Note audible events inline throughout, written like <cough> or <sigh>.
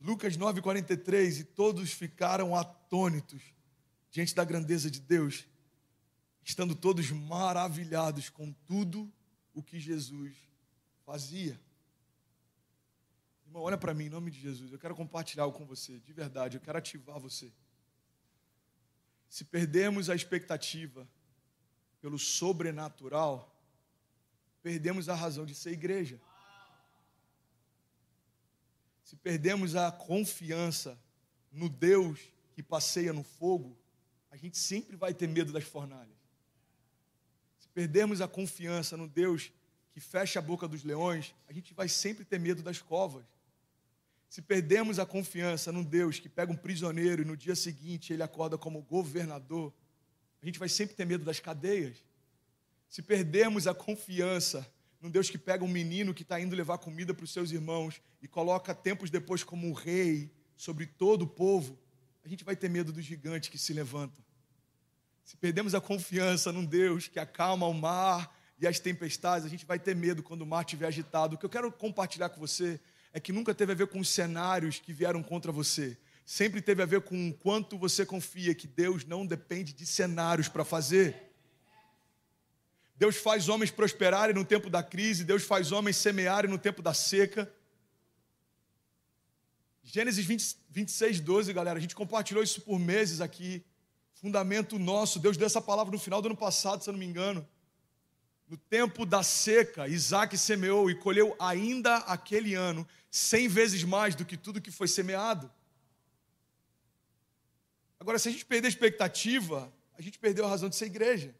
Lucas 9,43, e todos ficaram atônitos diante da grandeza de Deus, estando todos maravilhados com tudo o que Jesus fazia. Irmão, olha para mim, em nome de Jesus, eu quero compartilhar algo com você, de verdade, eu quero ativar você. Se perdemos a expectativa pelo sobrenatural, perdemos a razão de ser igreja. Se perdemos a confiança no Deus que passeia no fogo, a gente sempre vai ter medo das fornalhas. Se perdermos a confiança no Deus que fecha a boca dos leões, a gente vai sempre ter medo das covas. Se perdemos a confiança no Deus que pega um prisioneiro e no dia seguinte ele acorda como governador, a gente vai sempre ter medo das cadeias. Se perdermos a confiança num Deus que pega um menino que está indo levar comida para os seus irmãos e coloca tempos depois como um rei sobre todo o povo, a gente vai ter medo dos gigantes que se levantam. Se perdemos a confiança num Deus que acalma o mar e as tempestades, a gente vai ter medo quando o mar estiver agitado. O que eu quero compartilhar com você é que nunca teve a ver com os cenários que vieram contra você. Sempre teve a ver com o quanto você confia que Deus não depende de cenários para fazer. Deus faz homens prosperarem no tempo da crise, Deus faz homens semearem no tempo da seca. Gênesis 20, 26, 12, galera, a gente compartilhou isso por meses aqui. Fundamento nosso, Deus deu essa palavra no final do ano passado, se eu não me engano. No tempo da seca, Isaac semeou e colheu ainda aquele ano, cem vezes mais do que tudo que foi semeado. Agora, se a gente perder a expectativa, a gente perdeu a razão de ser igreja.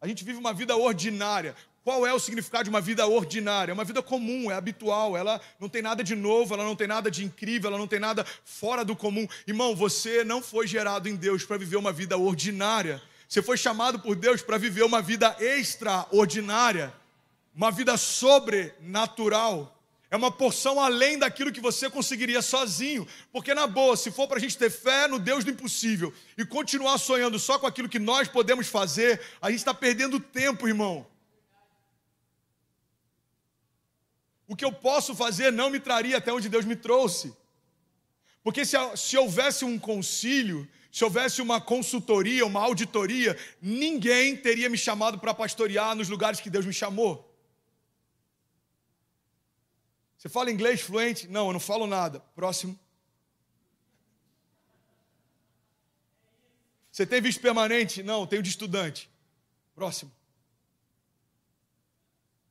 A gente vive uma vida ordinária. Qual é o significado de uma vida ordinária? É uma vida comum, é habitual, ela não tem nada de novo, ela não tem nada de incrível, ela não tem nada fora do comum. Irmão, você não foi gerado em Deus para viver uma vida ordinária. Você foi chamado por Deus para viver uma vida extraordinária, uma vida sobrenatural. É uma porção além daquilo que você conseguiria sozinho. Porque, na boa, se for para a gente ter fé no Deus do impossível e continuar sonhando só com aquilo que nós podemos fazer, a gente está perdendo tempo, irmão. O que eu posso fazer não me traria até onde Deus me trouxe. Porque se, se houvesse um concílio, se houvesse uma consultoria, uma auditoria, ninguém teria me chamado para pastorear nos lugares que Deus me chamou. Você fala inglês fluente? Não, eu não falo nada. Próximo. Você tem visto permanente? Não, tenho de estudante. Próximo.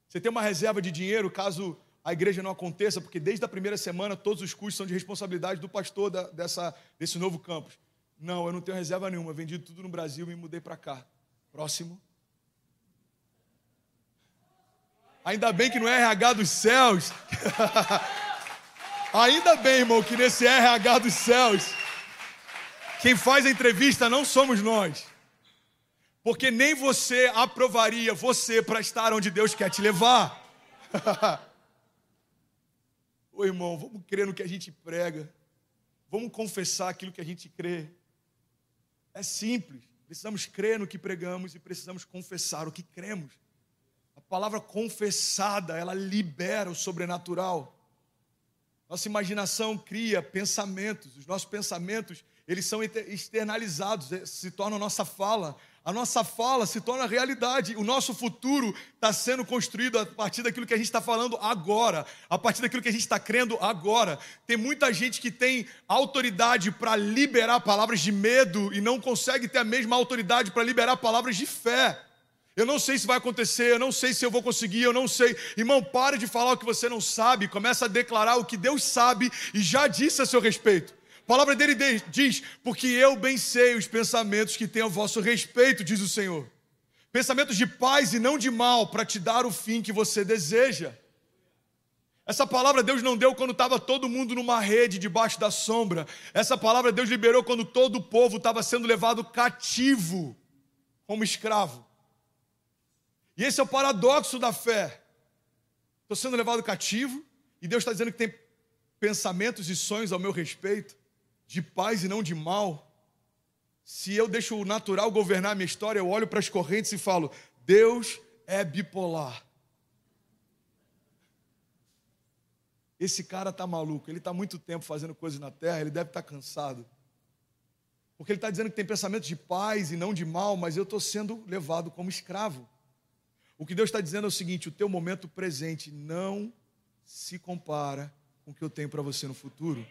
Você tem uma reserva de dinheiro caso a igreja não aconteça, porque desde a primeira semana todos os custos são de responsabilidade do pastor da, dessa, desse novo campus. Não, eu não tenho reserva nenhuma. Vendi tudo no Brasil e me mudei para cá. Próximo. Ainda bem que não é RH dos céus. <laughs> Ainda bem, irmão, que nesse RH dos céus, quem faz a entrevista não somos nós. Porque nem você aprovaria você para estar onde Deus quer te levar. <laughs> Ô irmão, vamos crer no que a gente prega. Vamos confessar aquilo que a gente crê. É simples. Precisamos crer no que pregamos e precisamos confessar o que cremos. A palavra confessada, ela libera o sobrenatural. Nossa imaginação cria pensamentos, os nossos pensamentos, eles são externalizados, eh, se tornam nossa fala a nossa fala se torna realidade. O nosso futuro está sendo construído a partir daquilo que a gente está falando agora, a partir daquilo que a gente está crendo agora. Tem muita gente que tem autoridade para liberar palavras de medo e não consegue ter a mesma autoridade para liberar palavras de fé. Eu não sei se vai acontecer, eu não sei se eu vou conseguir, eu não sei. Irmão, pare de falar o que você não sabe, começa a declarar o que Deus sabe e já disse a seu respeito. A palavra dele diz: Porque eu bem sei os pensamentos que tenho a vosso respeito, diz o Senhor. Pensamentos de paz e não de mal, para te dar o fim que você deseja. Essa palavra Deus não deu quando estava todo mundo numa rede debaixo da sombra. Essa palavra Deus liberou quando todo o povo estava sendo levado cativo como escravo. E esse é o paradoxo da fé. Estou sendo levado cativo e Deus está dizendo que tem pensamentos e sonhos ao meu respeito de paz e não de mal, se eu deixo o natural governar a minha história, eu olho para as correntes e falo: Deus é bipolar. esse cara está maluco, ele está muito tempo fazendo coisas na terra, ele deve estar tá cansado. Porque ele está dizendo que tem pensamentos de paz e não de mal, mas eu estou sendo levado como escravo. O que Deus está dizendo é o seguinte: o teu momento presente não se compara com o que eu tenho para você no futuro.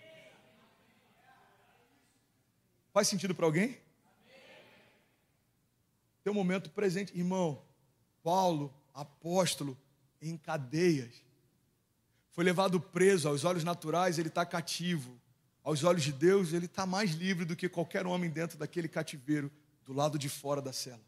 Faz sentido para alguém? Teu momento presente, irmão. Paulo, apóstolo, em cadeias. Foi levado preso, aos olhos naturais ele está cativo. Aos olhos de Deus, ele está mais livre do que qualquer homem dentro daquele cativeiro, do lado de fora da cela.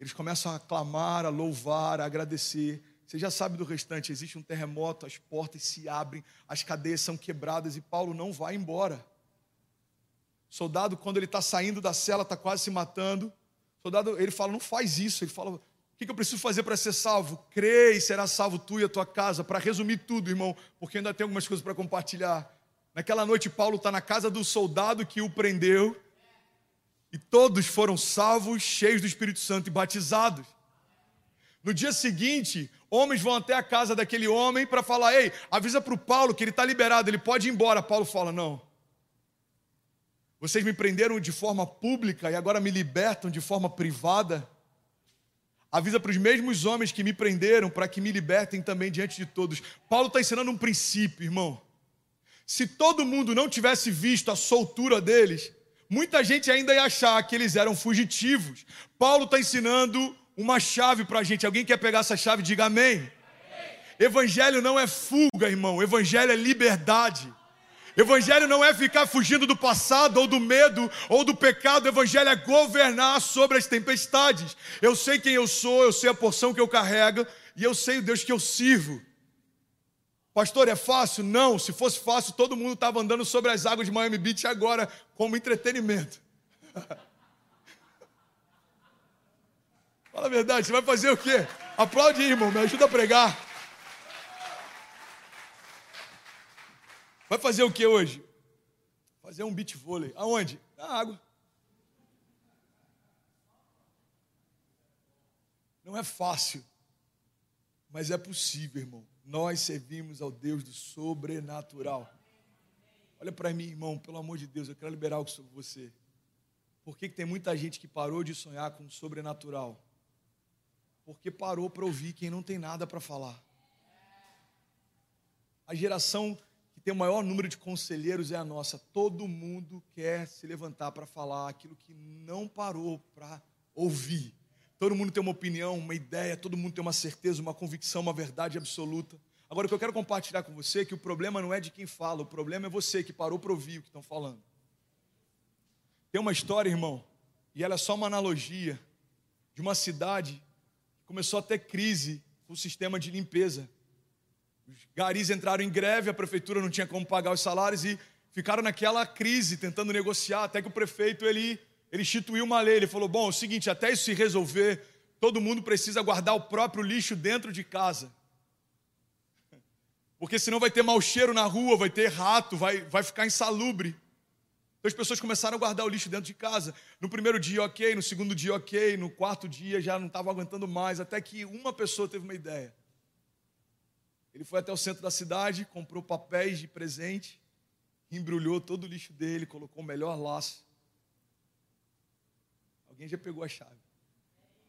Eles começam a clamar, a louvar, a agradecer. Você já sabe do restante: existe um terremoto, as portas se abrem, as cadeias são quebradas e Paulo não vai embora. Soldado, quando ele está saindo da cela, está quase se matando. Soldado, ele fala: não faz isso. Ele fala: o que eu preciso fazer para ser salvo? Crê e será salvo tu e a tua casa. Para resumir tudo, irmão, porque ainda tem algumas coisas para compartilhar. Naquela noite, Paulo está na casa do soldado que o prendeu. E todos foram salvos, cheios do Espírito Santo e batizados. No dia seguinte, homens vão até a casa daquele homem para falar: Ei, avisa para o Paulo que ele está liberado, ele pode ir embora. Paulo fala: Não. Vocês me prenderam de forma pública e agora me libertam de forma privada. Avisa para os mesmos homens que me prenderam para que me libertem também diante de todos. Paulo está ensinando um princípio, irmão. Se todo mundo não tivesse visto a soltura deles, muita gente ainda ia achar que eles eram fugitivos. Paulo está ensinando uma chave para a gente. Alguém quer pegar essa chave? Diga amém. Evangelho não é fuga, irmão. Evangelho é liberdade. Evangelho não é ficar fugindo do passado ou do medo ou do pecado, evangelho é governar sobre as tempestades. Eu sei quem eu sou, eu sei a porção que eu carrego e eu sei o Deus que eu sirvo. Pastor, é fácil? Não, se fosse fácil, todo mundo estava andando sobre as águas de Miami Beach agora como entretenimento. <laughs> Fala a verdade, você vai fazer o quê? Aplaude, irmão, me ajuda a pregar. Vai fazer o que hoje? Fazer um beach vôlei. Aonde? Na água. Não é fácil, mas é possível, irmão. Nós servimos ao Deus do sobrenatural. Olha para mim, irmão, pelo amor de Deus, eu quero liberar algo sobre você. Por que, que tem muita gente que parou de sonhar com o sobrenatural? Porque parou para ouvir quem não tem nada para falar. A geração que tem o maior número de conselheiros é a nossa. Todo mundo quer se levantar para falar aquilo que não parou para ouvir. Todo mundo tem uma opinião, uma ideia, todo mundo tem uma certeza, uma convicção, uma verdade absoluta. Agora, o que eu quero compartilhar com você é que o problema não é de quem fala, o problema é você que parou para ouvir o que estão falando. Tem uma história, irmão, e ela é só uma analogia de uma cidade que começou a ter crise com o sistema de limpeza. Os garis entraram em greve, a prefeitura não tinha como pagar os salários e ficaram naquela crise, tentando negociar, até que o prefeito ele, ele instituiu uma lei. Ele falou: bom, é o seguinte, até isso se resolver, todo mundo precisa guardar o próprio lixo dentro de casa. <laughs> Porque senão vai ter mau cheiro na rua, vai ter rato, vai, vai ficar insalubre. Então as pessoas começaram a guardar o lixo dentro de casa. No primeiro dia, ok, no segundo dia, ok, no quarto dia já não estava aguentando mais, até que uma pessoa teve uma ideia. Ele foi até o centro da cidade, comprou papéis de presente, embrulhou todo o lixo dele, colocou o melhor laço. Alguém já pegou a chave.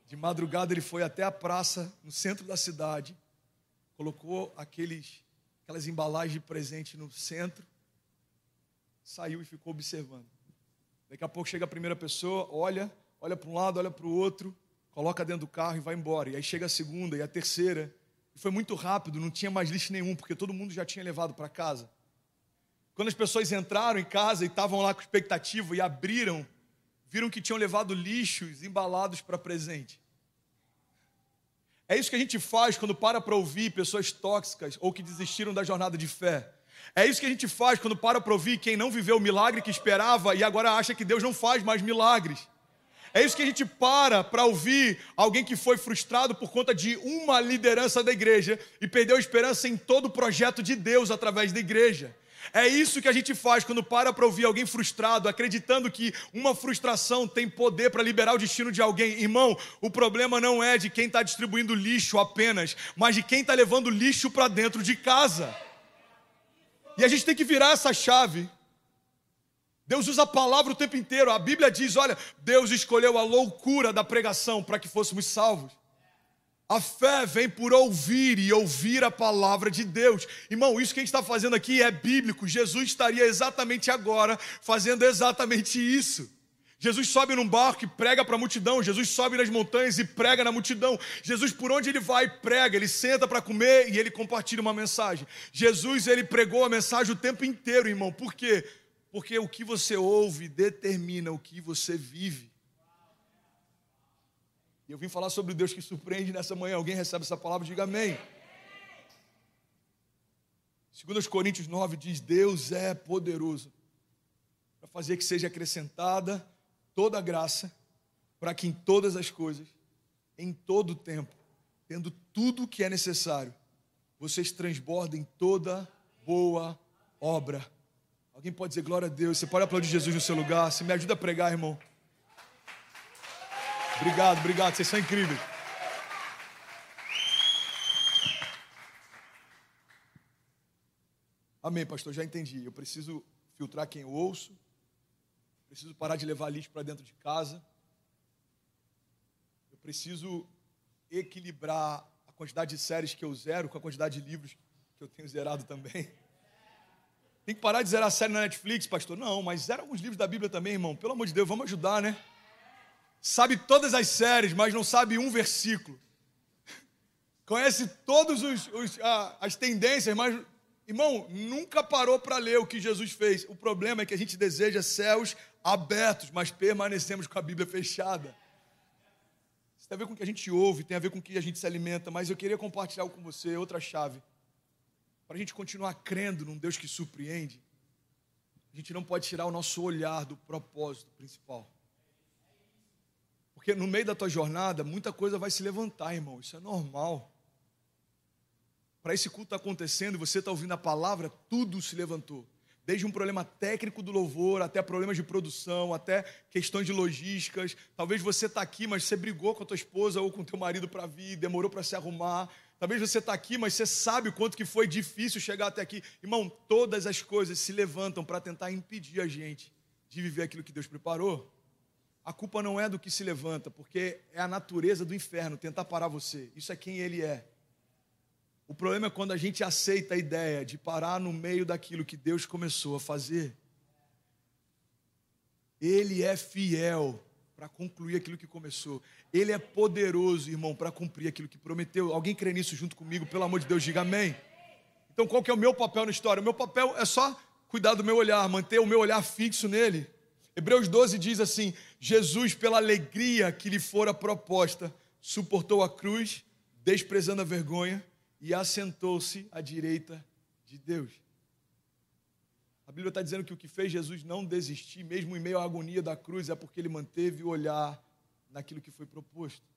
De madrugada ele foi até a praça, no centro da cidade, colocou aqueles, aquelas embalagens de presente no centro, saiu e ficou observando. Daqui a pouco chega a primeira pessoa, olha, olha para um lado, olha para o outro, coloca dentro do carro e vai embora. E aí chega a segunda e a terceira. E foi muito rápido, não tinha mais lixo nenhum, porque todo mundo já tinha levado para casa. Quando as pessoas entraram em casa e estavam lá com expectativa e abriram, viram que tinham levado lixos embalados para presente. É isso que a gente faz quando para para ouvir pessoas tóxicas ou que desistiram da jornada de fé. É isso que a gente faz quando para para ouvir quem não viveu o milagre que esperava e agora acha que Deus não faz mais milagres. É isso que a gente para para ouvir alguém que foi frustrado por conta de uma liderança da igreja e perdeu esperança em todo o projeto de Deus através da igreja. É isso que a gente faz quando para para ouvir alguém frustrado, acreditando que uma frustração tem poder para liberar o destino de alguém. Irmão, o problema não é de quem está distribuindo lixo apenas, mas de quem está levando lixo para dentro de casa. E a gente tem que virar essa chave. Deus usa a palavra o tempo inteiro. A Bíblia diz: olha, Deus escolheu a loucura da pregação para que fôssemos salvos. A fé vem por ouvir e ouvir a palavra de Deus. Irmão, isso que a gente está fazendo aqui é bíblico. Jesus estaria exatamente agora fazendo exatamente isso. Jesus sobe num barco e prega para a multidão. Jesus sobe nas montanhas e prega na multidão. Jesus, por onde ele vai, prega. Ele senta para comer e ele compartilha uma mensagem. Jesus, ele pregou a mensagem o tempo inteiro, irmão. Por quê? Porque o que você ouve determina o que você vive. Eu vim falar sobre Deus que surpreende nessa manhã. Alguém recebe essa palavra? Diga amém. 2 Coríntios 9 diz: Deus é poderoso para fazer que seja acrescentada toda a graça, para que em todas as coisas, em todo o tempo, tendo tudo o que é necessário, vocês transbordem toda boa obra. Alguém pode dizer glória a Deus? Você pode aplaudir Jesus no seu lugar? Você me ajuda a pregar, irmão. Obrigado, obrigado, vocês são incríveis. Amém, pastor, já entendi. Eu preciso filtrar quem eu ouço, preciso parar de levar lixo para dentro de casa, eu preciso equilibrar a quantidade de séries que eu zero com a quantidade de livros que eu tenho zerado também. Tem que parar de zerar série na Netflix, pastor. Não, mas zera alguns livros da Bíblia também, irmão. Pelo amor de Deus, vamos ajudar, né? Sabe todas as séries, mas não sabe um versículo. Conhece todas as tendências, mas, irmão, nunca parou para ler o que Jesus fez. O problema é que a gente deseja céus abertos, mas permanecemos com a Bíblia fechada. Isso tem a ver com o que a gente ouve, tem a ver com o que a gente se alimenta, mas eu queria compartilhar com você outra chave. Para a gente continuar crendo num Deus que surpreende, a gente não pode tirar o nosso olhar do propósito principal. Porque no meio da tua jornada, muita coisa vai se levantar, irmão. Isso é normal. Para esse culto tá acontecendo, você está ouvindo a palavra, tudo se levantou. Desde um problema técnico do louvor, até problemas de produção, até questões de logísticas. Talvez você está aqui, mas você brigou com a tua esposa ou com o teu marido para vir, demorou para se arrumar. Talvez você está aqui, mas você sabe o quanto que foi difícil chegar até aqui. Irmão, todas as coisas se levantam para tentar impedir a gente de viver aquilo que Deus preparou. A culpa não é do que se levanta, porque é a natureza do inferno tentar parar você. Isso é quem ele é. O problema é quando a gente aceita a ideia de parar no meio daquilo que Deus começou a fazer. Ele é fiel para concluir aquilo que começou. Ele é poderoso, irmão, para cumprir aquilo que prometeu. Alguém crê nisso junto comigo? Pelo amor de Deus, diga amém. Então, qual que é o meu papel na história? O meu papel é só cuidar do meu olhar, manter o meu olhar fixo nele. Hebreus 12 diz assim: Jesus, pela alegria que lhe fora proposta, suportou a cruz, desprezando a vergonha, e assentou-se à direita de Deus. A Bíblia está dizendo que o que fez Jesus não desistir, mesmo em meio à agonia da cruz, é porque ele manteve o olhar naquilo que foi proposto.